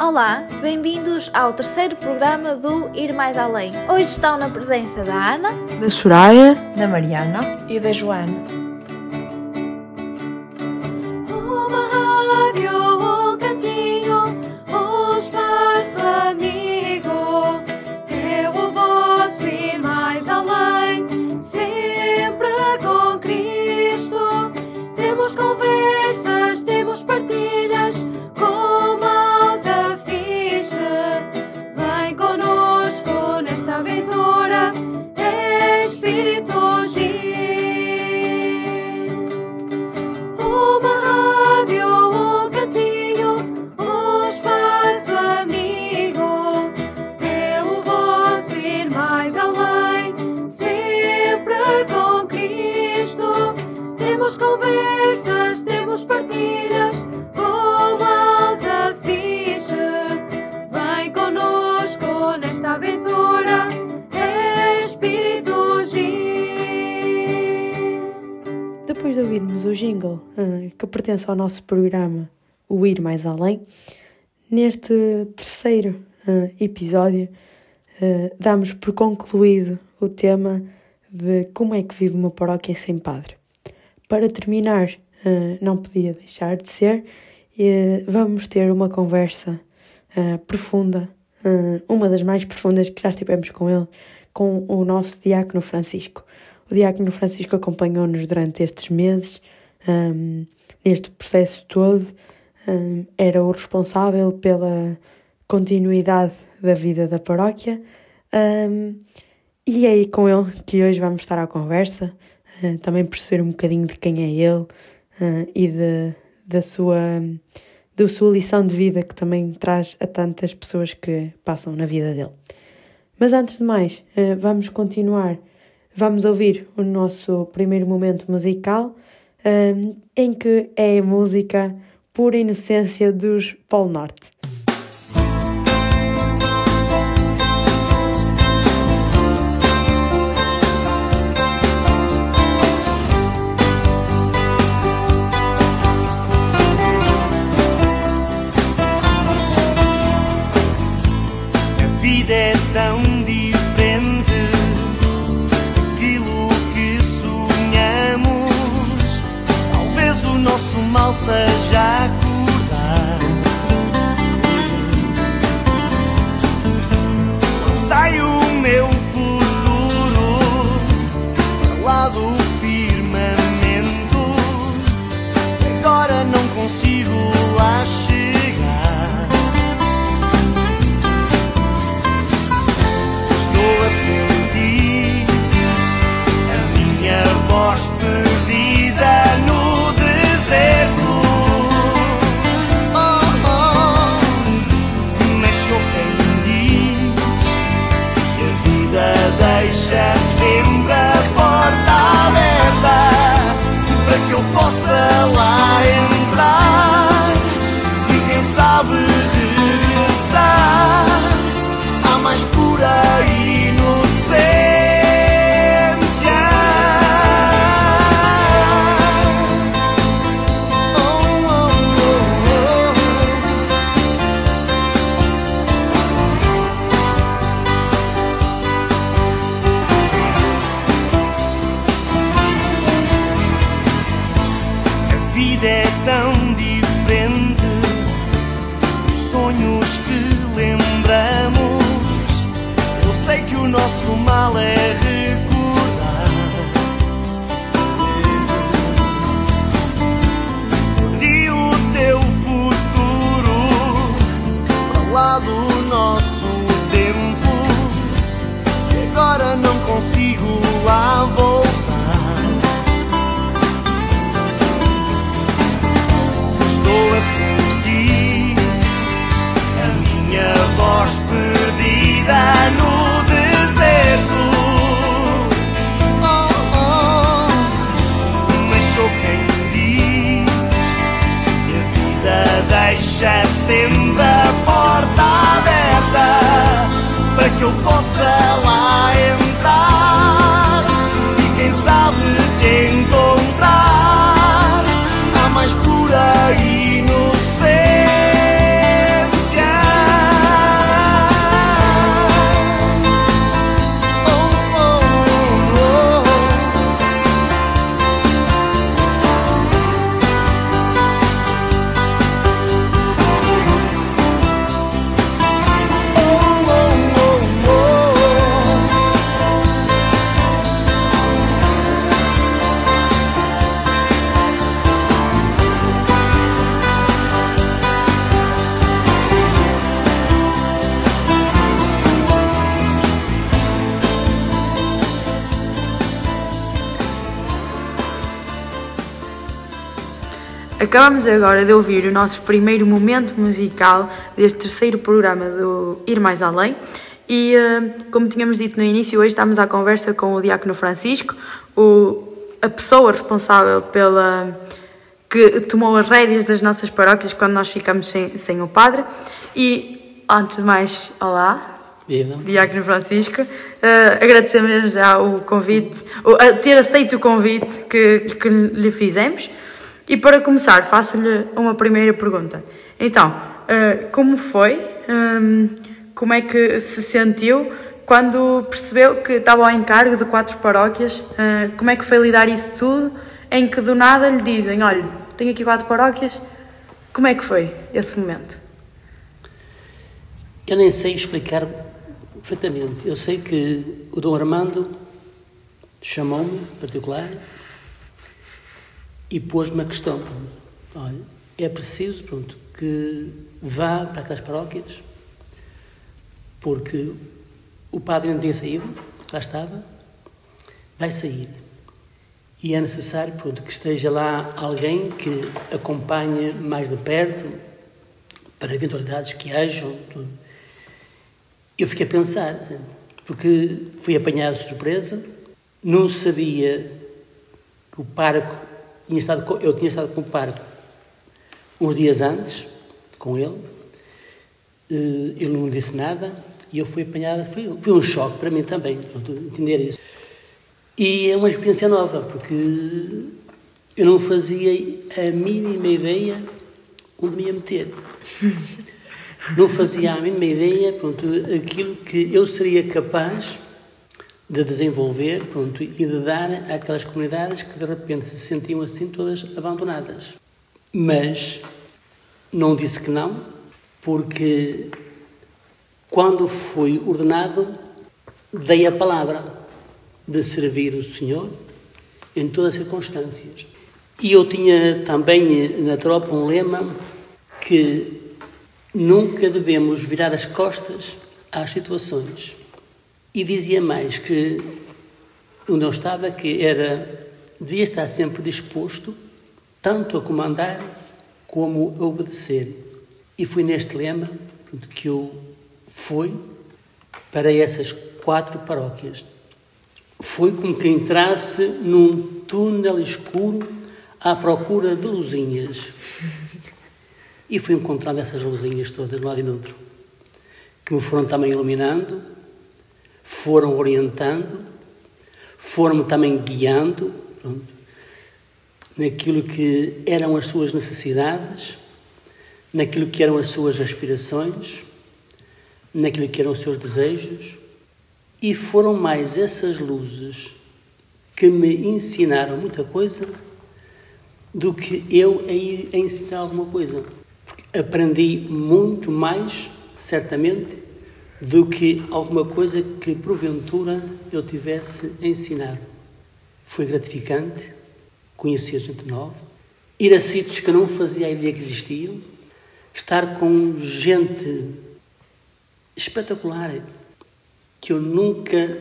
Olá, bem-vindos ao terceiro programa do Ir Mais Além. Hoje estão na presença da Ana, da Soraya, da Mariana e da Joana. Ao nosso programa O Ir Mais Além, neste terceiro ah, episódio ah, damos por concluído o tema de como é que vive uma paróquia sem padre. Para terminar, ah, não podia deixar de ser, vamos ter uma conversa profunda, uma das mais profundas que já estivemos com ele, com o nosso diácono Francisco. O Diácono Francisco acompanhou-nos durante estes meses, um, neste processo todo, um, era o responsável pela continuidade da vida da paróquia. Um, e é aí com ele que hoje vamos estar à conversa, uh, também perceber um bocadinho de quem é ele uh, e de, da, sua, da sua lição de vida que também traz a tantas pessoas que passam na vida dele. Mas antes de mais, uh, vamos continuar vamos ouvir o nosso primeiro momento musical, um, em que é a música Pura Inocência dos Polo Norte. Acabamos agora de ouvir o nosso primeiro momento musical deste terceiro programa do Ir Mais Além. E, eh, como tínhamos dito no início, hoje estamos à conversa com o Diácono Francisco, o, a pessoa responsável pela que tomou as rédeas das nossas paróquias quando nós ficamos sem, sem o padre. E, antes de mais, olá, Viva. Diácono Francisco. Uh, agradecemos já o convite, o, a ter aceito o convite que, que lhe fizemos. E para começar, faço-lhe uma primeira pergunta. Então, uh, como foi? Um, como é que se sentiu quando percebeu que estava ao encargo de quatro paróquias? Uh, como é que foi lidar isso tudo? Em que do nada lhe dizem: olha, tenho aqui quatro paróquias. Como é que foi esse momento? Eu nem sei explicar perfeitamente. Eu sei que o Dom Armando chamou-me em particular e pôs-me a questão. Olha, é preciso, pronto, que vá para aquelas paróquias porque o padre não tinha saído, lá estava, vai sair. E é necessário, pronto, que esteja lá alguém que acompanhe mais de perto para eventualidades que hajam. Eu fiquei a pensar, porque fui apanhado de surpresa, não sabia que o parco tinha estado eu tinha estado com o parco uns dias antes com ele, eh, ele não disse nada e eu fui apanhado, foi, foi um choque para mim também, entender isso. E é uma experiência nova, porque eu não fazia a mínima ideia onde me ia meter não fazia a mínima ideia, pronto, aquilo que eu seria capaz de desenvolver, pronto, e de dar àquelas comunidades que de repente se sentiam assim todas abandonadas. Mas não disse que não, porque quando fui ordenado, dei a palavra de servir o Senhor em todas as circunstâncias. E eu tinha também na tropa um lema que Nunca devemos virar as costas às situações. E dizia mais que onde eu estava que era devia estar sempre disposto tanto a comandar como a obedecer. E foi neste lema que eu fui para essas quatro paróquias. Foi como quem entrasse num túnel escuro à procura de luzinhas. E fui encontrando essas luzinhas todas, de um lado e do outro, que me foram também iluminando, foram orientando, foram-me também guiando pronto, naquilo que eram as suas necessidades, naquilo que eram as suas aspirações, naquilo que eram os seus desejos, e foram mais essas luzes que me ensinaram muita coisa do que eu a ensinar alguma coisa. Aprendi muito mais, certamente, do que alguma coisa que porventura eu tivesse ensinado. Foi gratificante conhecer gente nova, ir a sítios que não fazia a ideia que existiam, estar com gente espetacular que eu nunca,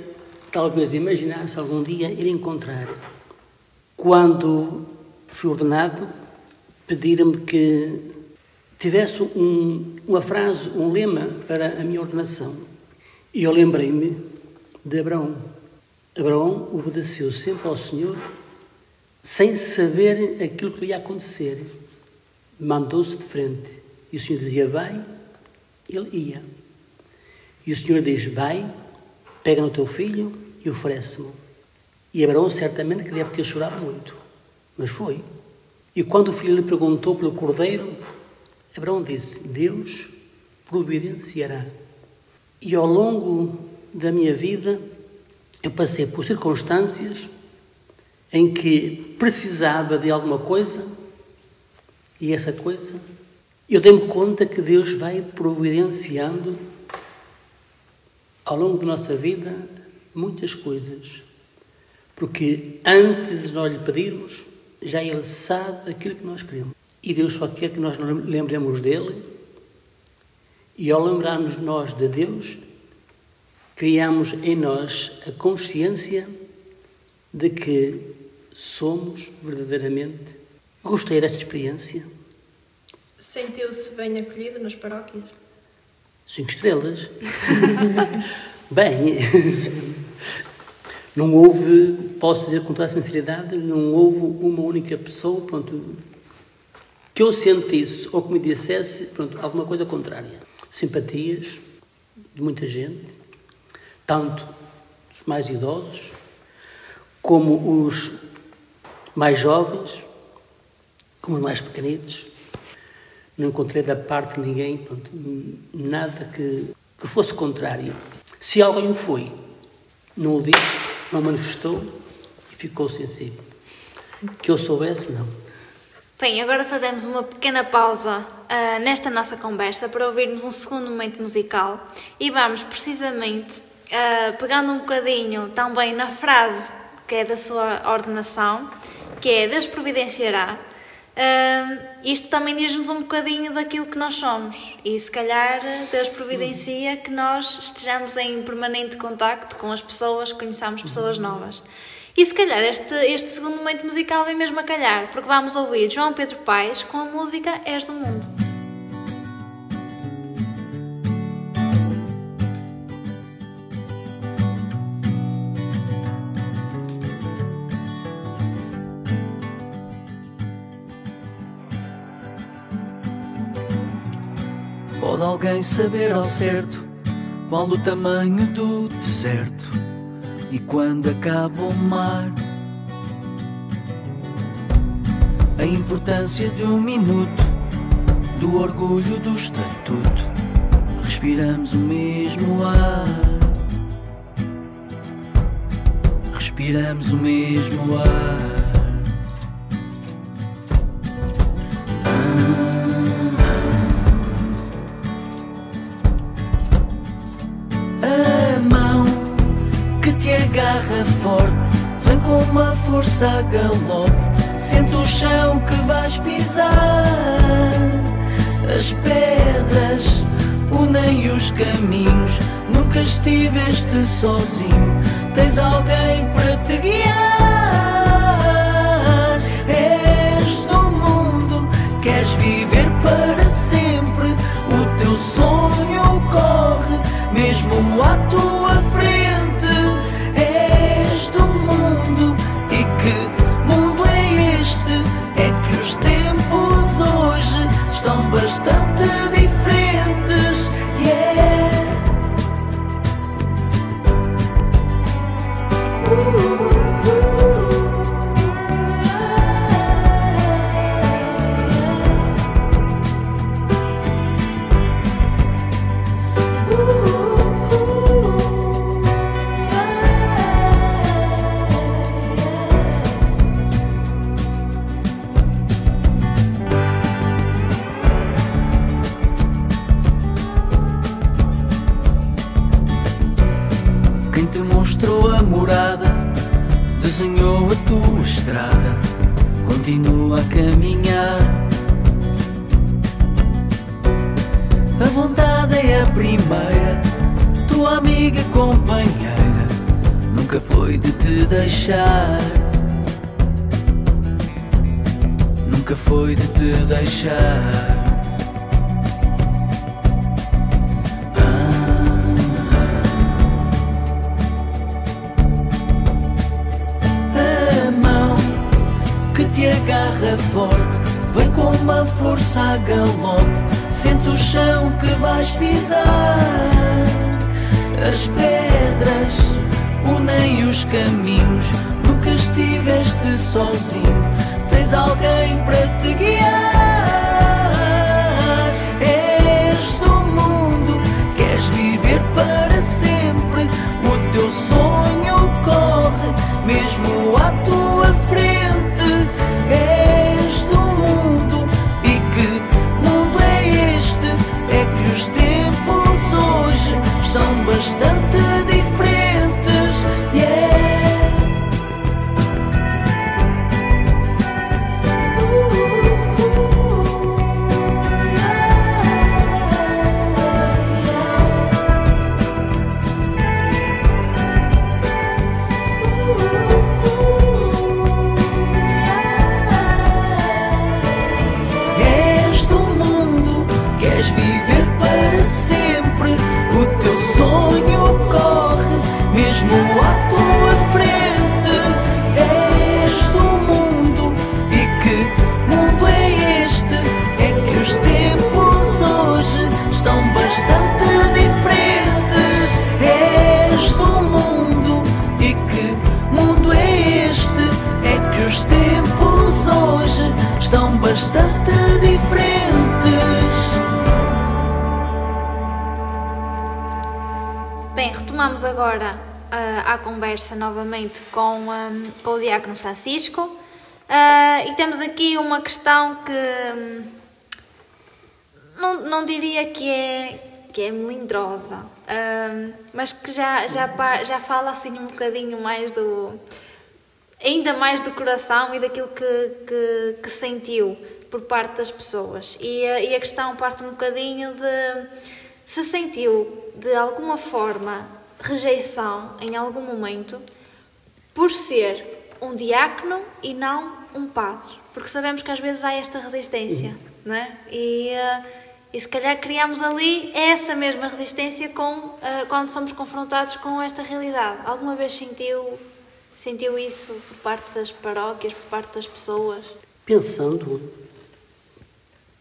talvez, imaginasse algum dia ir encontrar. Quando fui ordenado, pediram-me que tivesse um, uma frase, um lema para a minha ordenação. E eu lembrei-me de Abraão. Abraão obedeceu sempre ao Senhor sem saber aquilo que lhe ia acontecer. Mandou-se de frente. E o Senhor dizia, vai, ele ia. E o Senhor diz, vai, pega no teu filho e oferece-me. E Abraão certamente que deve ter chorado muito, mas foi. E quando o filho lhe perguntou pelo cordeiro, Abraão disse: Deus providenciará. E ao longo da minha vida, eu passei por circunstâncias em que precisava de alguma coisa e essa coisa, eu dei-me conta que Deus vai providenciando ao longo da nossa vida muitas coisas. Porque antes de nós lhe pedirmos, já Ele sabe aquilo que nós queremos. E Deus só quer que nós lembremos dele. E ao lembrarmos nós de Deus, criamos em nós a consciência de que somos verdadeiramente Gostei desta experiência. Sentiu-se bem acolhido nas paróquias? Cinco estrelas. Bem, não houve, posso dizer com toda a sinceridade, não houve uma única pessoa pronto, que eu sentisse ou que me dissesse pronto, alguma coisa contrária. Simpatias de muita gente, tanto os mais idosos como os mais jovens, como os mais pequenitos. Não encontrei da parte de ninguém pronto, nada que, que fosse contrário. Se alguém o foi, não o disse, não manifestou e ficou sensível. Que eu soubesse, não. Bem, agora fazemos uma pequena pausa ah, nesta nossa conversa para ouvirmos um segundo momento musical e vamos precisamente ah, pegando um bocadinho também na frase que é da sua ordenação, que é Deus providenciará. Ah, isto também diz-nos um bocadinho daquilo que nós somos e se calhar Deus providencia que nós estejamos em permanente contacto com as pessoas, conheçamos pessoas novas. E se calhar este, este segundo momento musical vem mesmo a calhar, porque vamos ouvir João Pedro Paes com a música És do Mundo. Pode alguém saber ao certo qual o tamanho do deserto e quando acaba o mar? A importância de um minuto, do orgulho do estatuto. Respiramos o mesmo ar. Respiramos o mesmo ar. Força a galope. Sente o chão que vais pisar. As pedras unem os caminhos. Nunca estiveste sozinho. Tens alguém para te guiar. Caminhos. Nunca estiveste sozinho. Tens alguém para te guiar. És do mundo, queres viver para sempre. Retomamos agora ah, a conversa novamente com, ah, com o Diácono Francisco Ah, e temos aqui uma questão que hum, não, não diria que é, que é melindrosa, ah, mas que já, já, já fala assim um bocadinho mais do. ainda mais do coração e daquilo que, que, que sentiu por parte das pessoas. E, e a questão parte um bocadinho de se sentiu de alguma forma rejeição em algum momento por ser um diácono e não um padre. Porque sabemos que às vezes há esta resistência, não é? E, eh, e se calhar criamos ali essa mesma resistência com, eh, quando somos confrontados com esta realidade. Alguma vez sentiu, sentiu isso por parte das paróquias, por parte das pessoas? Pensando,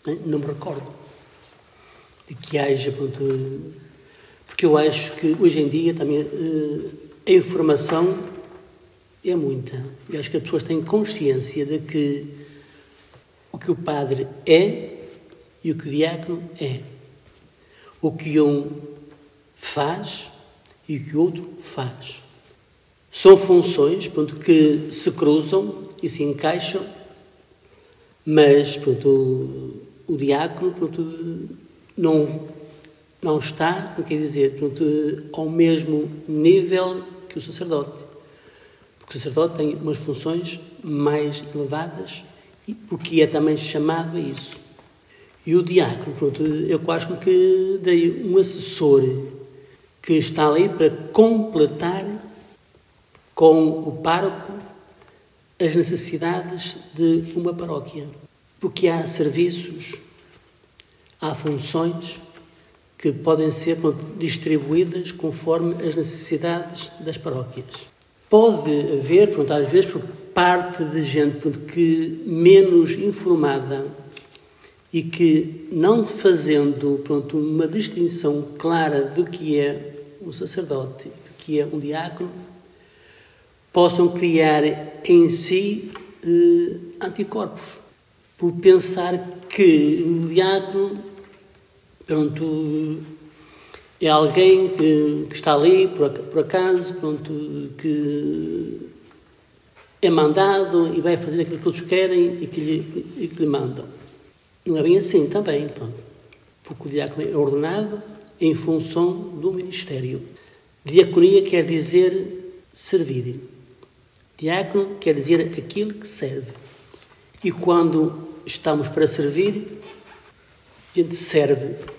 né, não me recordo que haja, pronto, porque eu acho que hoje em dia também eh, a informação é muita. Eu acho que as pessoas têm consciência de que o que o padre é e o que o diácono é. O que um faz e o que o outro faz. São funções pronto, que se cruzam e se encaixam, mas pronto, o, o diácono pronto, não, não está, não quer dizer, pronto, ao mesmo nível que o sacerdote. Porque o sacerdote tem umas funções mais elevadas e porque é também chamado a isso. E o diácono, pronto, eu como que dei um assessor que está ali para completar com o pároco as necessidades de uma paróquia. Porque há serviços, há funções que podem ser distribuídas conforme as necessidades das paróquias. Pode haver, pronto, às vezes, por parte de gente pronto, que menos informada e que não fazendo pronto, uma distinção clara do que é um sacerdote do que é um diácono, possam criar em si eh, anticorpos por pensar que o diácono pronto, é alguém que, que está ali por, por acaso, pronto, que é mandado e vai fazer aquilo que outros querem e que lhe, e que lhe mandam. Não é bem assim também, pronto. porque o diácono é ordenado em função do ministério. Diaconia quer dizer servir. Diácono quer dizer aquilo que serve. E quando estamos para servir, a gente serve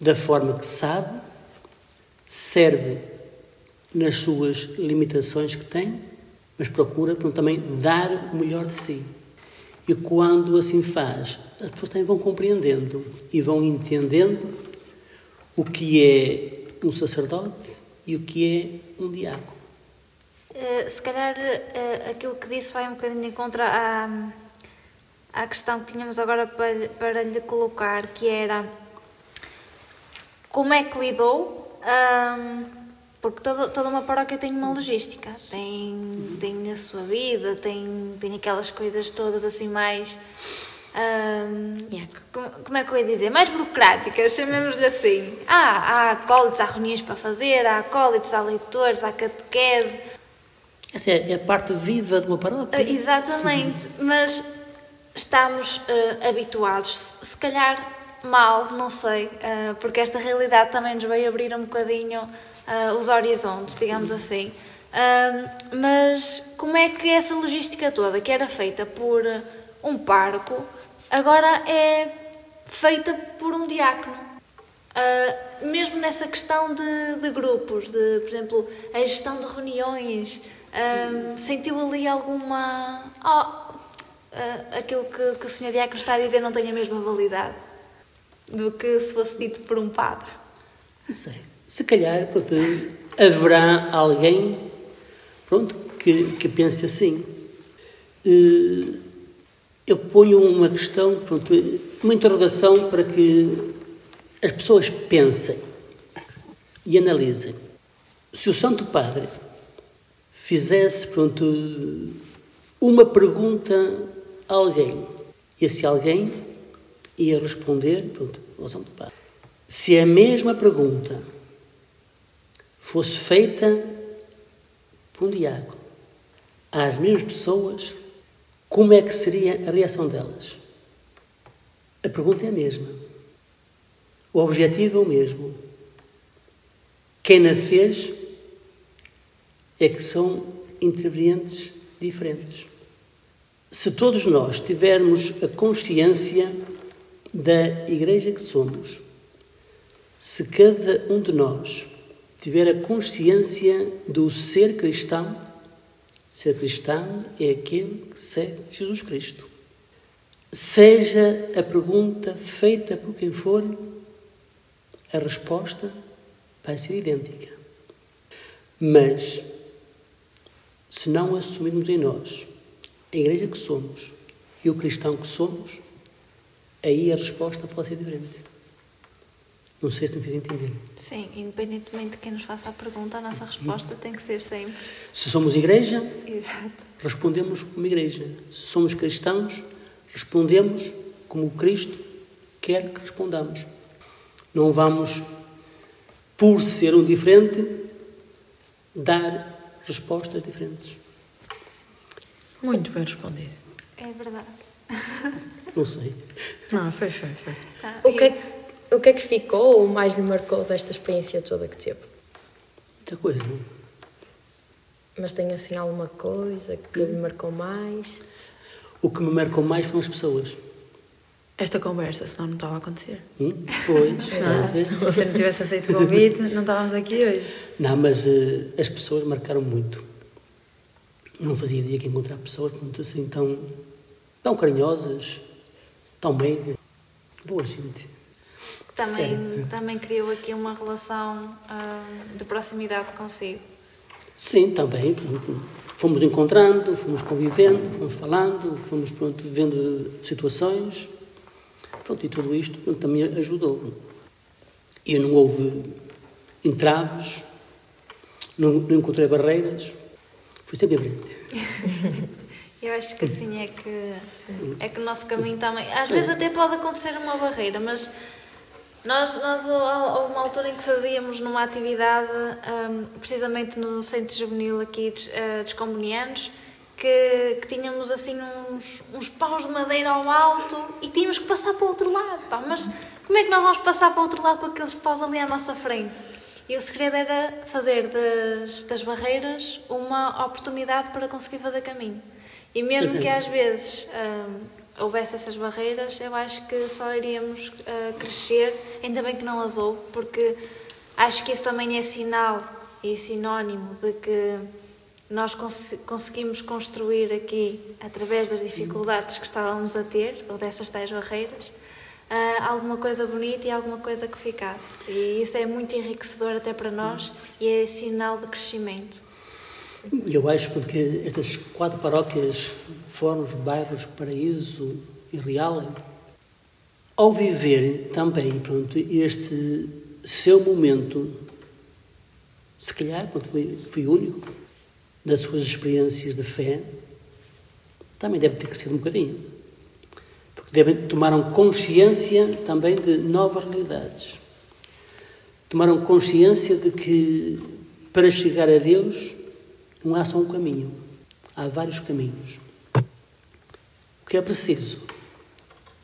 da forma que sabe, serve nas suas limitações que tem, mas procura portanto, também dar o melhor de si. E quando assim faz, as pessoas também vão compreendendo e vão entendendo o que é um sacerdote e o que é um diácono. Eh, se calhar eh, aquilo que disse vai um bocadinho em contra à, à questão que tínhamos agora para, para lhe colocar, que era como é que lidou, ahm, porque toda, toda uma paróquia tem uma logística, tem, tem a sua vida, tem, tem aquelas coisas todas assim mais. ahm, como, como é que eu ia dizer? Mais burocráticas, chamemos-lhe assim. Ah, há acólitos, há reuniões para fazer, há acólitos, há leitores, há catequese. Essa é, a parte viva de uma paróquia. Ah, Exatamente, mas estamos ah, habituados, se- se calhar mal, não sei, ah, porque esta realidade também nos veio abrir um bocadinho ah, os horizontes, digamos assim. Ah, mas como é que essa logística toda, que era feita por ah, um pároco, agora é feita por um diácono? Uh, mesmo nessa questão de, de grupos, de, por exemplo, a gestão de reuniões, sentiu ali alguma. Oh, uh, aquilo que, que o Sr. Diácono está a dizer não tem a mesma validade do que se fosse dito por um padre. Não sei. Se calhar, pronto, haverá alguém pronto, que, que pense assim. Eh, Eu ponho uma questão, pronto, uma interrogação para que as pessoas pensem e analisem. Se o Santo Padre fizesse, pronto, uma pergunta a alguém Esse alguém ia responder, pronto, de paz. Se a mesma pergunta fosse feita por um diácono às mesmas pessoas, como é que seria a reação delas? A pergunta é a mesma. O objetivo é o mesmo. Quem a fez é que são intervenientes diferentes. Se todos nós tivermos a consciência da igreja que somos, se cada um de nós tiver a consciência do ser cristão, ser cristão é aquele que segue Jesus Cristo. Seja a pergunta feita por quem for, a resposta vai ser idêntica. Mas, se não assumirmos em nós a igreja que somos e o cristão que somos, aí a resposta pode ser diferente. Não sei se me fiz entender. Sim, independentemente de quem nos faça a pergunta, a nossa resposta tem que ser sempre. Se somos igreja, Exato. respondemos como igreja. Se somos cristãos, respondemos como Cristo quer que respondamos. Não vamos, por ser um diferente, dar respostas diferentes. Muito bem respondido. É verdade. Não sei. Não, foi, foi, foi. Ah, O que, é que, o que é que ficou ou mais lhe marcou desta experiência toda que teve? Muita coisa. Mas tem assim alguma coisa que lhe marcou mais? O que me marcou mais foram as pessoas. Esta conversa, senão não estava a acontecer. Hum? Pois, Não, se você não tivesse aceito o convite, não estávamos aqui hoje. Não, mas eh, as pessoas marcaram muito. Não fazia ideia que encontrar pessoas muito assim tão, tão carinhosas, tão meigas. Boa gente. também, Sério. também criou aqui uma relação ah, de proximidade consigo. Sim, também. pronto. Fomos encontrando, fomos convivendo, fomos falando, fomos pronto, vendo situações. Pronto, e tudo isto pronto, também ajudou. E não houve entraves, não, não encontrei barreiras. Fui sempre em frente. Eu acho que assim é que, é que o nosso caminho também. Às vezes até pode acontecer uma barreira, mas nós, nós houve uma altura em que fazíamos numa atividade, hum, precisamente no Centro Juvenil aqui dos, eh, dos Comunianos, que, que tínhamos assim uns, uns paus de madeira ao alto e tínhamos que passar para o outro lado. Pá, mas como é que nós vamos passar para o outro lado com aqueles paus ali à nossa frente? E o segredo era fazer das, das barreiras uma oportunidade para conseguir fazer caminho. E mesmo é. que às vezes hum, houvesse essas barreiras, eu acho que só iríamos ah, crescer, ainda bem que não as houve, porque acho que isso também é sinal e sinónimo de que nós cons- conseguimos construir aqui, através das dificuldades que estávamos a ter, ou dessas tais barreiras, ah, alguma coisa bonita e alguma coisa que ficasse. E isso é muito enriquecedor até para nós e é sinal de crescimento. Eu acho porque estas quatro paróquias, Fóruns, Bairros, Paraíso e Real, ao viver também pronto, este seu momento, se calhar pronto, foi, foi único, das suas experiências de fé, também deve ter crescido um bocadinho. Porque devem, tomaram consciência também de novas realidades. Tomaram consciência de que para chegar a Deus não há só um caminho, há vários caminhos. O que é preciso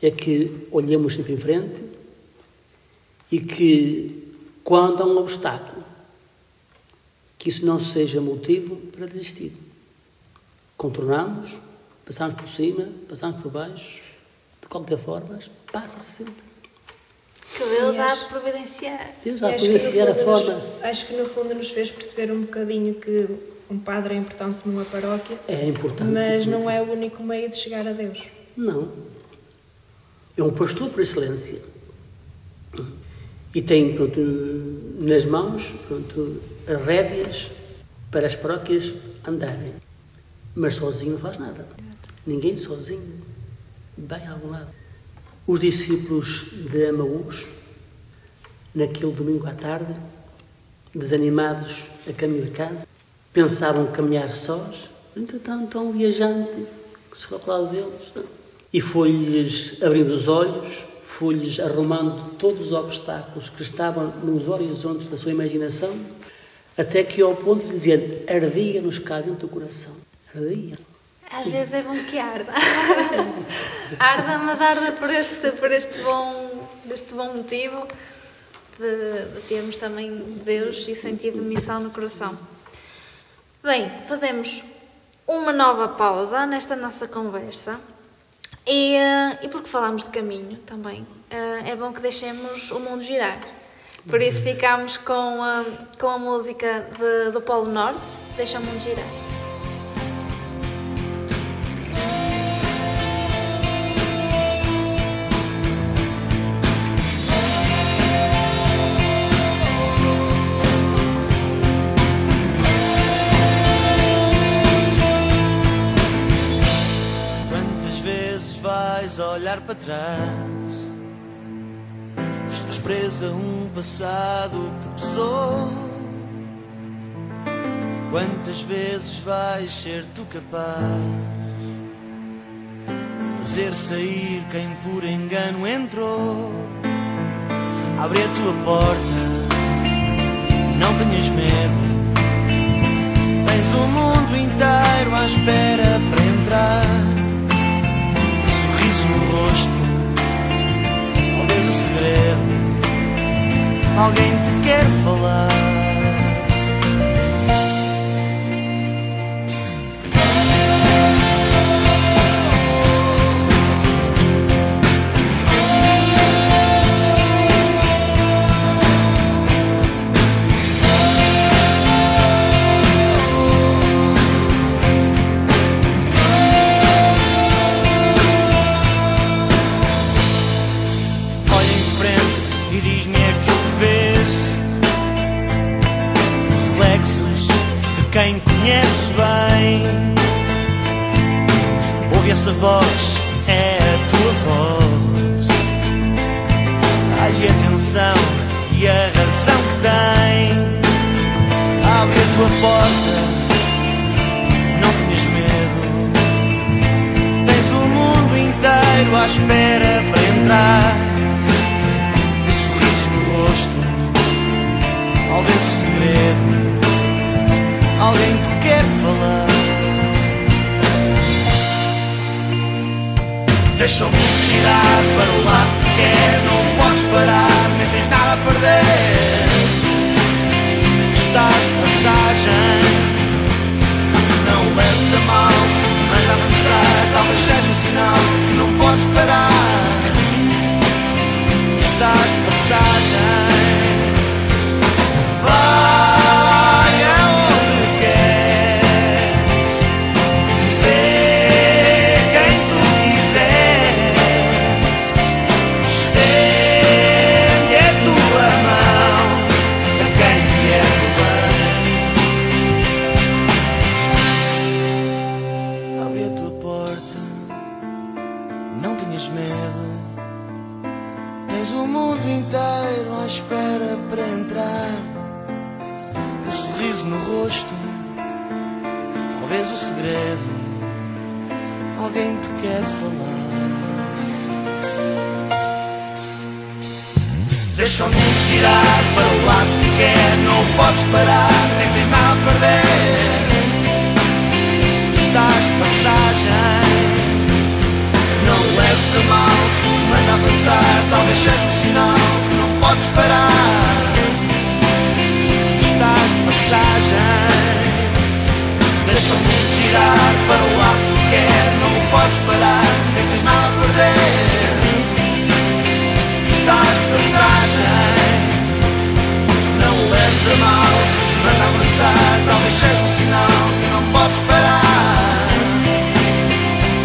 é que olhemos sempre em frente e que, quando há um obstáculo, que isso não seja motivo para desistir. Contornamos, passamos por cima, passamos por baixo, de qualquer forma, passa-se sempre. Que Deus Sim, há acho- de providenciar. Deus há de acho, que no providenciar a fundo nos- forma. acho que no fundo nos fez perceber um bocadinho que um padre é importante numa paróquia, É importante. mas não é o único meio de chegar a Deus. Não. É um pastor por excelência. E tem pronto, nas mãos pronto, as rédeas para as paróquias andarem. Mas sozinho não faz nada. Ninguém sozinho vai a algum lado. Os discípulos de Amaús, naquele domingo à tarde, desanimados a caminho de casa, pensavam caminhar sós. Entretanto, há um viajante que se ao lado deles. E foi-lhes abrindo os olhos, foi-lhes arrumando todos os obstáculos que estavam nos horizontes da sua imaginação, até que ao ponto de dizer, ardia-nos cá dentro do coração. Ardia. Às vezes é bom que arda. arda, mas arda por este, por este, bom, este bom motivo de, de termos também Deus e sentido de missão no coração. Bem, fazemos uma nova pausa nesta nossa conversa. E, eh, e porque falamos de caminho também, eh, é bom que deixemos o mundo girar. Por isso ficamos com a, com a música de- do Polo Norte, Deixa o Mundo Girar. Para trás? Estás presa a um passado que pesou. Quantas vezes vais ser tu capaz? Fazer sair quem por engano entrou. Abre a tua porta, não tenhas medo. Tens o mundo inteiro à espera para entrar. Rosto, talvez o segredo. Alguém te quer falar. Rosto, talvez o segredo. Alguém te quer falar. Deixa o mundo girar para o lado que quer. Não podes parar, nem tens nada a perder estás de passagem. Não leves a mal se te manda avançar. Talvez seja um sinal que não podes parar. Passagem. Deixa o mundo girar para o lado que quer. Não podes parar, nem tens nada a perder. Estás passagem. Não o leves a mal se te manda avançar. Talvez seja um sinal que não podes parar.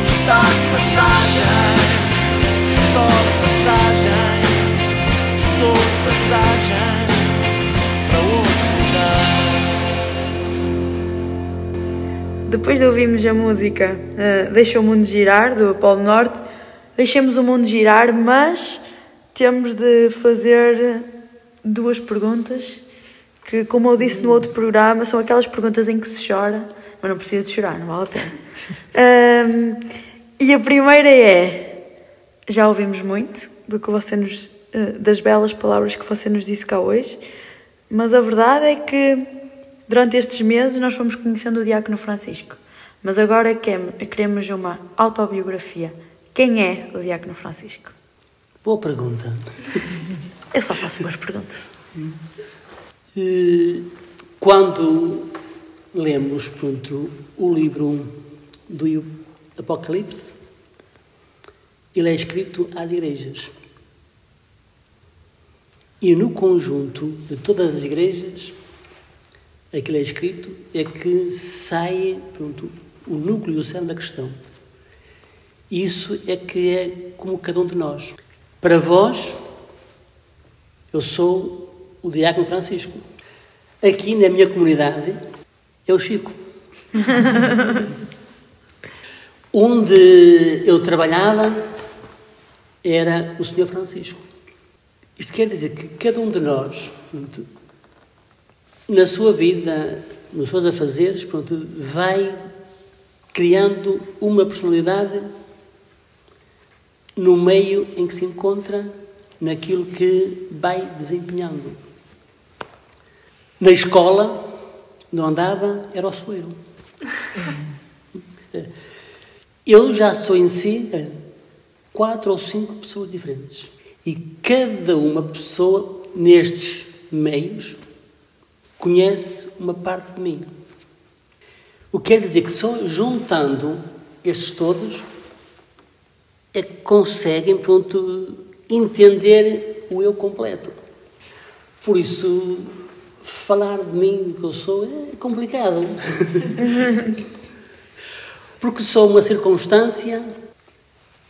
Estás passagem, só de passagem. Estou de passagem Depois de ouvirmos a música eh, Deixa o Mundo Girar, do Polo Norte, deixemos o mundo girar, mas temos de fazer duas perguntas que, como eu disse no outro programa, são aquelas perguntas em que se chora, mas não precisa de chorar, não vale a pena. Ahm, E a primeira é: já ouvimos muito do que você nos, eh, das belas palavras que você nos disse cá hoje, mas a verdade é que durante estes meses nós fomos conhecendo o Diácono Francisco. Mas agora queremos uma autobiografia. Quem é o Diácono Francisco? Boa pergunta. Eu só faço boas perguntas. Eh, Quando lemos pronto, o livro do Apocalipse, ele é escrito às igrejas. E no conjunto de todas as igrejas, aquilo é escrito é que sai pronto, o núcleo do cerne da questão. Isso é que é como cada um de nós. Para vós, eu sou o Diácono Francisco. Aqui na minha comunidade é o Chico. Onde eu trabalhava era o Senhor Francisco. Isto quer dizer que cada um de nós, na sua vida, nos seus afazeres, pronto, vai criando uma personalidade no meio em que se encontra, naquilo que vai desempenhando. Na escola, onde andava, era o soeiro. Eu já sou em si eh, quatro ou cinco pessoas diferentes. E cada uma pessoa nestes meios conhece uma parte de mim. O que quer dizer que só juntando estes todos é que conseguem, pronto, entender o eu completo. Por isso, falar de mim que eu sou é complicado. Porque sou uma circunstância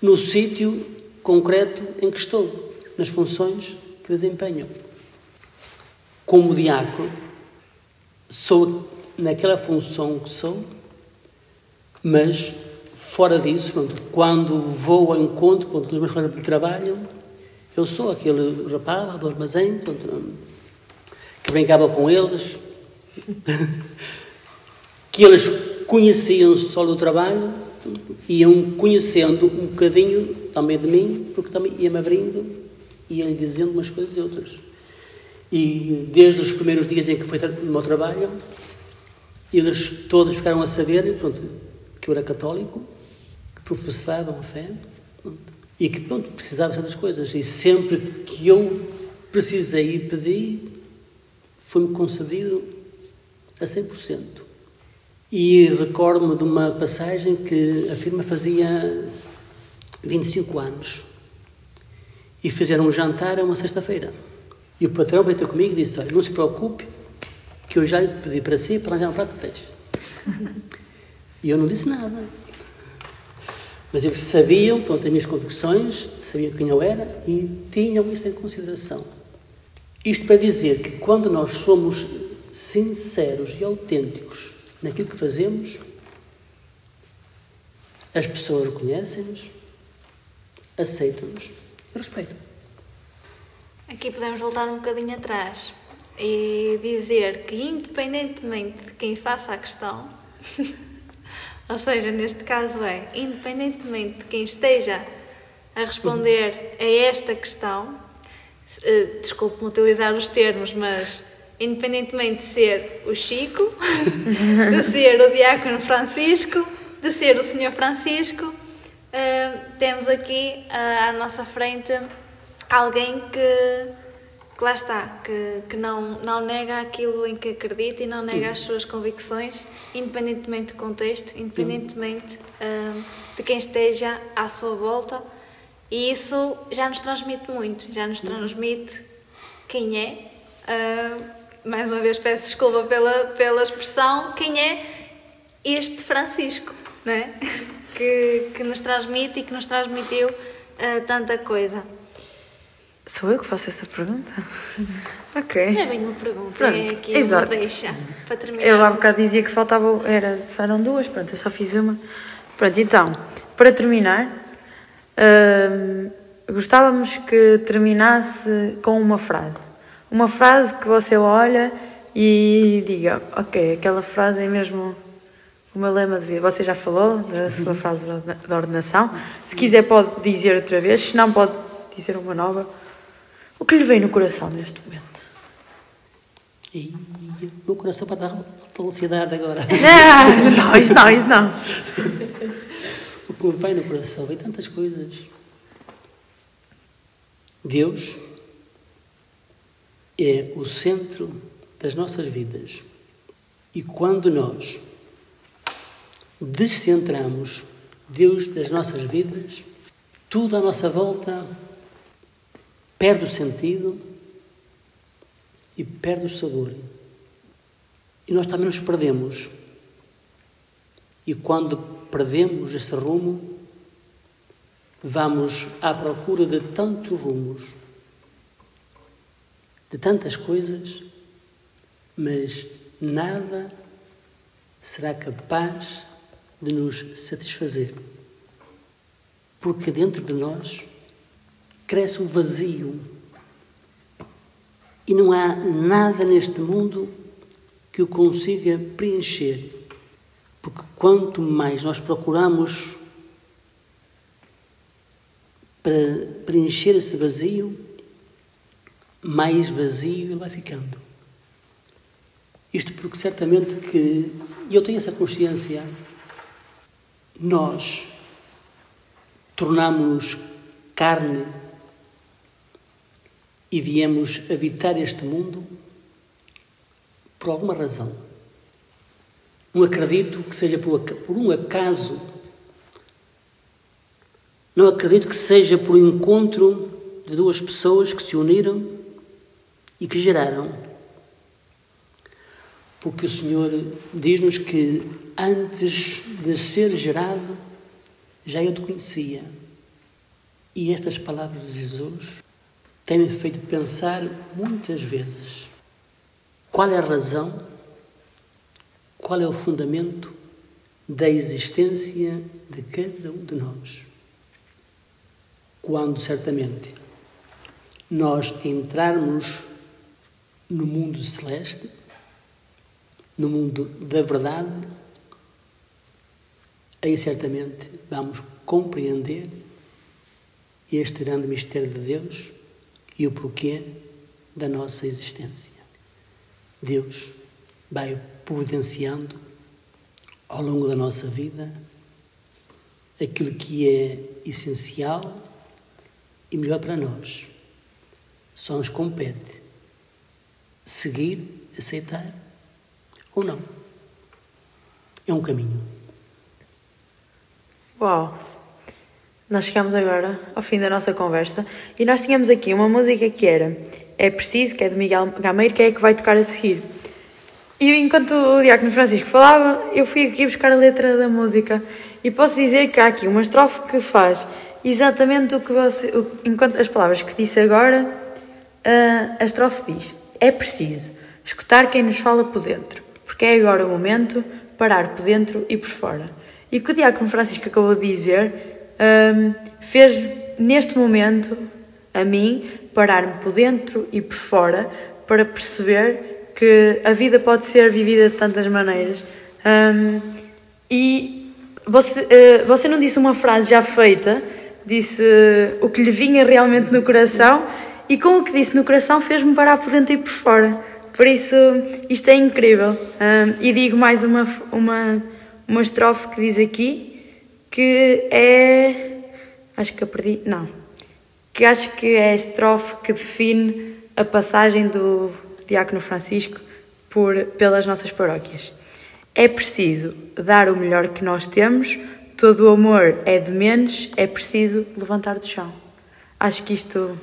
no sítio concreto em que estou, nas funções que desempenho. Como diácono, sou naquela função que sou, mas fora disso, pronto, quando vou ao encontro com os meus colegas de trabalho, eu sou aquele rapaz lá do armazém, pronto, que brincava com eles, que eles conheciam só do trabalho, iam conhecendo um bocadinho também de mim, porque também ia-me abrindo e ia-lhe dizendo umas coisas e outras. E desde os primeiros dias em que fui no meu trabalho, eles todos ficaram a saber pronto, que eu era católico, que professava a fé pronto, e que pronto, precisava de certas coisas. E sempre que eu precisei e pedi, foi-me concedido a 100%. E recordo-me de uma passagem que a firma fazia 25 anos e fizeram um jantar a uma sexta-feira. E o patrão veio ter comigo e disse: Olha, não se preocupe, que eu já lhe pedi para si para arranjar um prato de peixe. e eu não disse nada. Mas eles sabiam, pronto, as minhas convicções, sabiam quem eu era e tinham isso em consideração. Isto para dizer que quando nós somos sinceros e autênticos naquilo que fazemos, as pessoas reconhecem-nos, aceitam-nos e respeitam. Aqui podemos voltar um bocadinho atrás e dizer que, independentemente de quem faça a questão, ou seja, neste caso é, independentemente de quem esteja a responder a esta questão, eh, desculpe-me utilizar os termos, mas independentemente de ser o Chico, de ser o Diácono Francisco, de ser o Senhor Francisco, eh, temos aqui ah, à nossa frente alguém que, que lá está, que, que não, não nega aquilo em que acredita e não nega as suas convicções, independentemente do contexto, independentemente ah, de quem esteja à sua volta. E isso já nos transmite muito, já nos transmite quem é. Ah, mais uma vez peço desculpa pela, pela expressão, quem é este Francisco, não é? que, que nos transmite e que nos transmitiu ah, tanta coisa. Sou eu que faço essa pergunta? ok. Não é bem uma pergunta, Pronto, é aqui exato. uma deixa para terminar. Eu há bocado dizia que faltava, era, duas, pronto, eu só fiz uma. Pronto, então, para terminar, hum, gostávamos que terminasse com uma frase. Uma frase que você olha e diga, ok, aquela frase é mesmo o meu lema de vida. Você já falou da sua frase da, da ordenação. Se quiser, pode dizer outra vez, se não, pode dizer uma nova. O que lhe vem no coração neste momento? E o meu coração vai dar velocidade agora. Não, não, isso não, isso não. O que me vem no coração vem tantas coisas. Deus é o centro das nossas vidas. E quando nós descentramos Deus das nossas vidas, tudo à nossa volta perde o sentido e perde o sabor. E nós também nos perdemos. E quando perdemos esse rumo, vamos à procura de tantos rumos, de tantas coisas, mas nada será capaz de nos satisfazer. Porque dentro de nós cresce o vazio e não há nada neste mundo que o consiga preencher. Porque quanto mais nós procuramos para preencher esse vazio, mais vazio ele vai ficando. Isto porque certamente que, e eu tenho essa consciência, nós tornamos carne e viemos habitar este mundo por alguma razão. Não acredito que seja por, um acaso. Não acredito que seja por encontro de duas pessoas que se uniram e que geraram. Porque o Senhor diz-nos que antes de ser gerado, já eu te conhecia. E estas palavras de Jesus têm-me feito pensar muitas vezes qual é a razão, qual é o fundamento da existência de cada um de nós. Quando certamente nós entrarmos no mundo celeste, no mundo da verdade, aí certamente vamos compreender este grande mistério de Deus e o porquê da nossa existência. Deus vai providenciando ao longo da nossa vida aquilo que é essencial e melhor para nós. Só nos compete seguir, aceitar ou não. É um caminho. Uau! Nós chegamos agora ao fim da nossa conversa e nós tínhamos aqui uma música que era É Preciso, que é de Miguel Gameiro, que é a que vai tocar a seguir. E enquanto o Diácono Francisco falava, eu fui aqui buscar a letra da música e posso dizer que há aqui uma estrofe que faz exatamente o que você. O, enquanto as palavras que disse agora, ah, a estrofe diz: É preciso escutar quem nos fala por dentro, porque é agora o momento parar por dentro e por fora. E o que o Diácono Francisco acabou de dizer hum, fez neste momento a mim parar-me por dentro e por fora para perceber que a vida pode ser vivida de tantas maneiras. Hum, e você, eh, você não disse uma frase já feita, disse eh, o que lhe vinha realmente no coração, e com o que disse no coração fez-me parar por dentro e por fora. Por isso, isto é incrível. Hum, e digo mais uma, uma, uma estrofe que diz aqui, que é. Acho que eu perdi. Não. Que acho que é a estrofe que define a passagem do Diácono Francisco por, pelas nossas paróquias. É preciso dar o melhor que nós temos, todo o amor é de menos, é preciso levantar do chão. Acho que isto.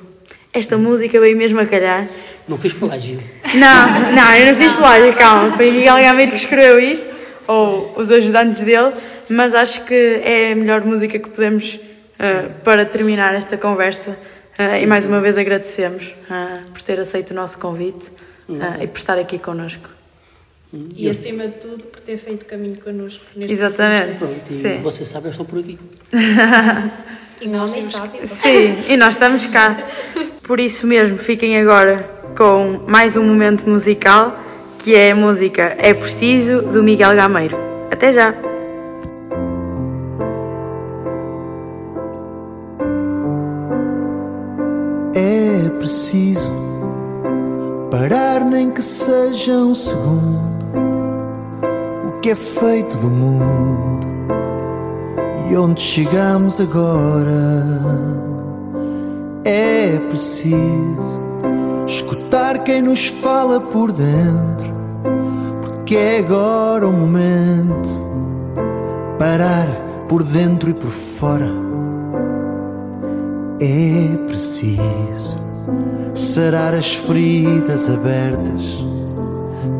Esta música veio mesmo a calhar. Não fiz plágio. Não, não, eu não fiz plágio, calma. Foi Miguel Gameiro que escreveu isto, ou os ajudantes dele, mas acho que é a melhor música que podemos uh, para terminar esta conversa. Uh, e mais uma vez agradecemos uh, por ter aceito o nosso convite e por estar aqui connosco. E acima de tudo, por ter feito caminho connosco. nestes Exatamente. Pronto, e Sim. você sabe, eu estou por aqui. E sábio. Sim, e nós estamos cá. Por isso mesmo, fiquem agora com mais um momento musical, que é a música É Preciso, do Miguel Gameiro. Até já! Preciso parar, nem que seja um segundo. O que é feito do mundo e onde chegamos agora. É preciso escutar quem nos fala por dentro, porque é agora o momento. Parar por dentro e por fora. É preciso sarar as feridas abertas,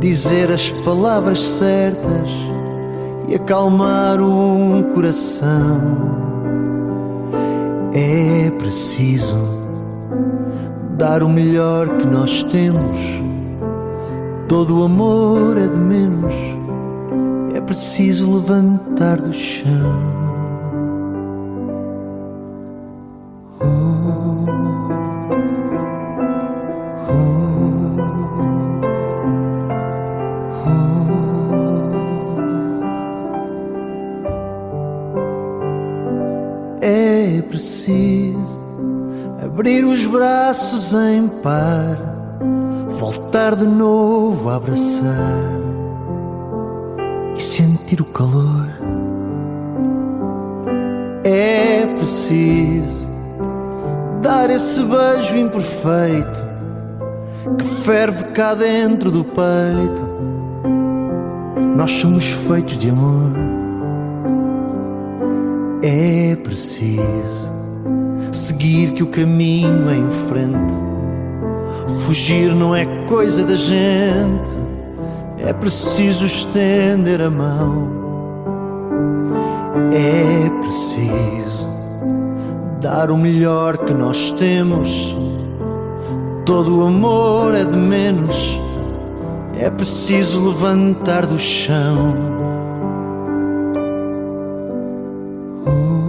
dizer as palavras certas e acalmar um coração. É preciso dar o melhor que nós temos. Todo o amor é de menos. É preciso levantar do chão. Preciso abrir os braços em par, voltar de novo a abraçar e sentir o calor. É preciso dar esse beijo imperfeito que ferve cá dentro do peito. Nós somos feitos de amor. É preciso seguir que o caminho é em frente. Fugir não é coisa da gente, é preciso estender a mão. É preciso dar o melhor que nós temos. Todo o amor é de menos, é preciso levantar do chão. É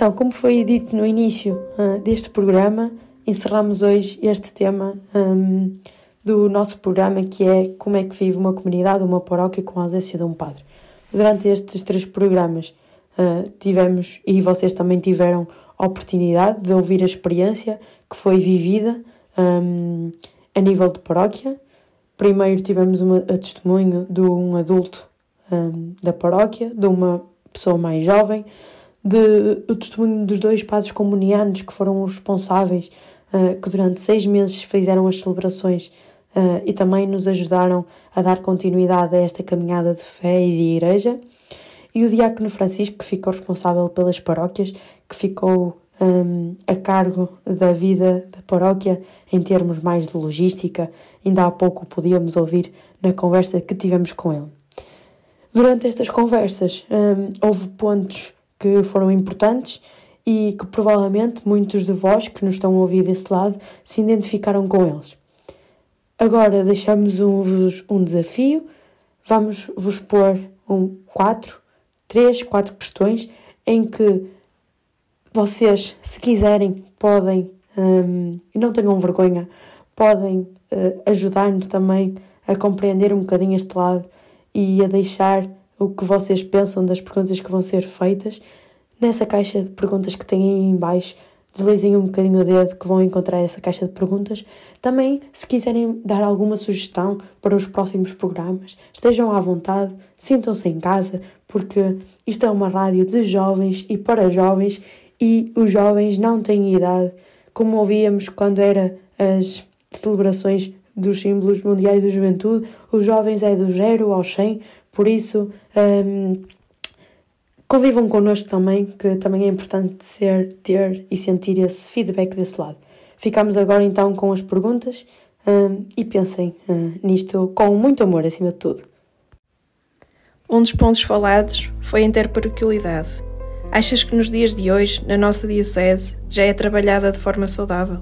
Então, como foi dito no início ah, deste programa, encerramos hoje este tema ahm, do nosso programa que é como é que vive uma comunidade, uma paróquia com a ausência de um padre. Durante estes três programas ah, tivemos, e vocês também tiveram a oportunidade de ouvir a experiência que foi vivida ahm, a nível de paróquia. Primeiro tivemos uma, a testemunho de um adulto ahm, da paróquia, de uma pessoa mais jovem, de, o testemunho dos dois padres comunianos que foram os responsáveis, ah, que durante seis meses fizeram as celebrações ah, e também nos ajudaram a dar continuidade a esta caminhada de fé e de igreja. E o diácono Francisco, que ficou responsável pelas paróquias, que ficou hum, a cargo da vida da paróquia em termos mais de logística. Ainda há pouco podíamos ouvir na conversa que tivemos com ele. Durante estas conversas hum, houve pontos que foram importantes e que provavelmente muitos de vós que nos estão a ouvir desse lado se identificaram com eles. Agora deixamos-vos um desafio. Vamos vos pôr um quatro, três, quatro questões em que vocês, se quiserem, podem, hum, e não tenham vergonha, podem eh, ajudar-nos também a compreender um bocadinho este lado e a deixar o que vocês pensam das perguntas que vão ser feitas nessa caixa de perguntas que têm aí em baixo. Deslizem um bocadinho o dedo que vão encontrar essa caixa de perguntas. Também, se quiserem dar alguma sugestão para os próximos programas, estejam à vontade, sintam-se em casa, porque isto é uma rádio de jovens e para jovens e os jovens não têm idade, como ouvíamos quando era as celebrações dos símbolos mundiais da juventude. Os jovens é do 0 ao 100, por isso hum, convivam connosco também, que também é importante ser, ter e sentir esse feedback desse lado. Ficamos agora então com as perguntas hum, e pensem hum, nisto com muito amor acima de tudo. Um dos pontos falados foi a interparoquialidade. Achas que nos dias de hoje, na nossa Diocese, já é trabalhada de forma saudável?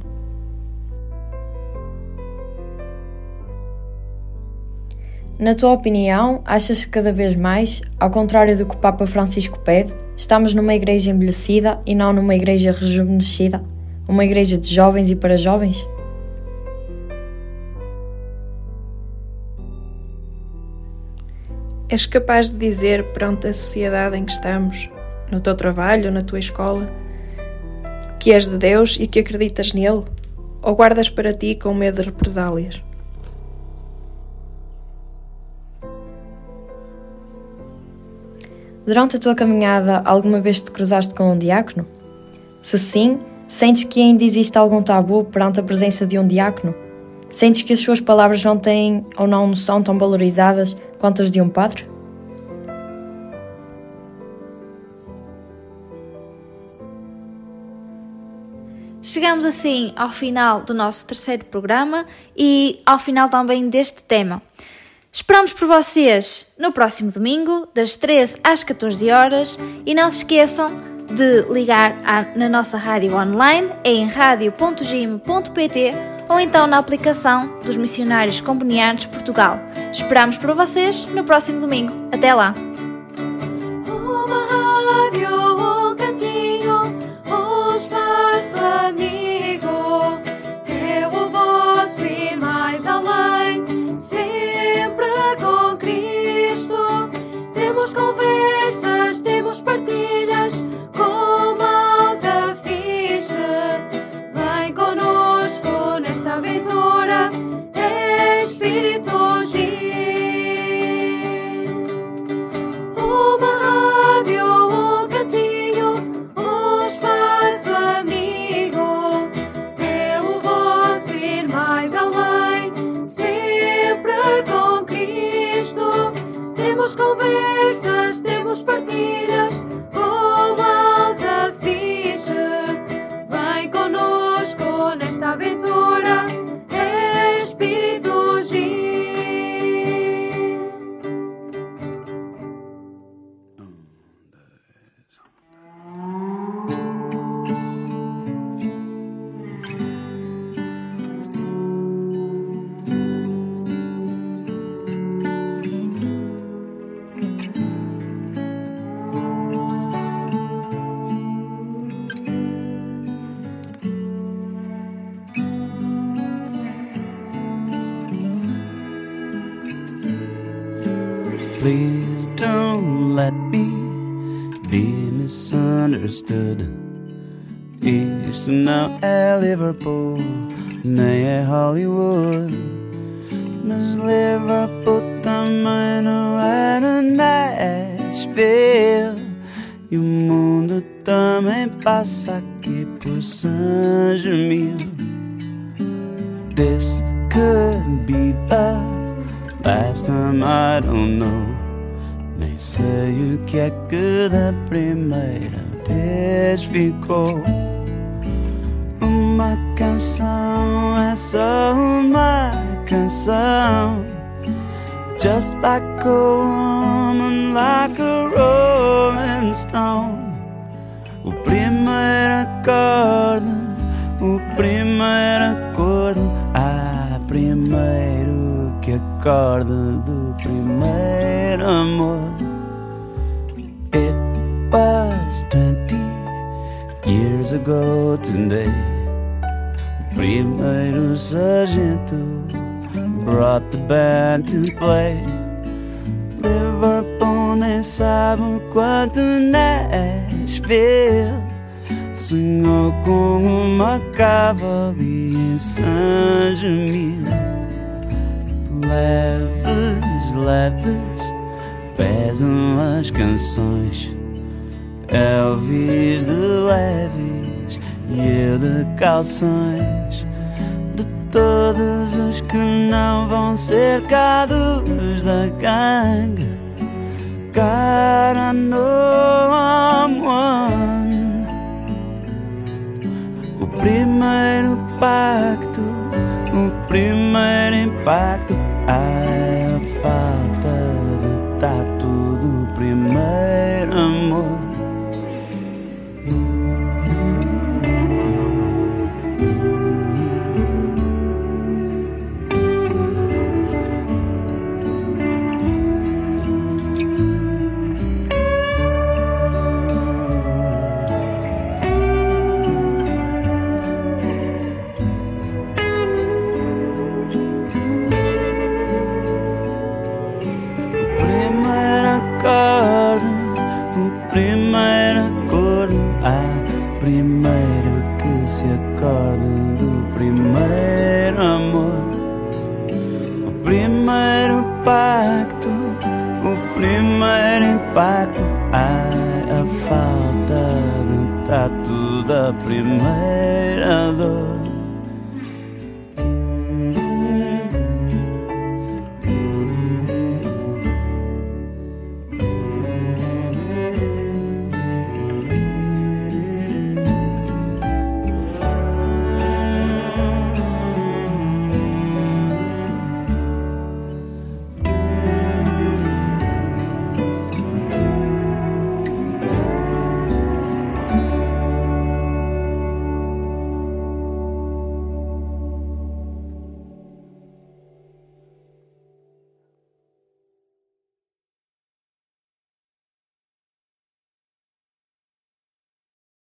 Na tua opinião, achas que cada vez mais, ao contrário do que o Papa Francisco pede, estamos numa igreja envelhecida e não numa igreja rejuvenescida? Uma igreja de jovens e para jovens? És capaz de dizer perante a sociedade em que estamos, no teu trabalho, na tua escola, que és de Deus e que acreditas nele? Ou guardas para ti com medo de represálias? Durante a tua caminhada, alguma vez te cruzaste com um diácono? Se sim, sentes que ainda existe algum tabu perante a presença de um diácono? Sentes que as suas palavras não têm ou não são tão valorizadas quanto as de um padre? Chegamos assim ao final do nosso terceiro programa e ao final também deste tema. Esperamos por vocês no próximo domingo, das 13 às 14 horas, e não se esqueçam de ligar à- na nossa rádio online em radio.gim.pt ou então na aplicação dos Missionários Comunianos Portugal. Esperamos por vocês no próximo domingo. Até lá! Nashville. E o mundo também passa aqui por Saint Germain. This could be the last time I don't know. Nem sei o que é que da primeira vez ficou. Uma canção é só uma canção. Just like a woman, like a rolling stone. O primeiro acorde, o primeiro acorde. Ah, primeiro que acorde do primeiro amor. It was twenty years ago today. O primeiro sargento brought the band to play. Liverpool nem sabe quanto Nashville sonhou com uma cavalaria em Saint Germain. Leves, leves, pesam as canções. Elvis de leves e eu de calções. Todos os que não vão ser cados da gangue. Cara, no one. O primeiro pacto, o primeiro impacto. A falta de tato do primeiro amor. A falta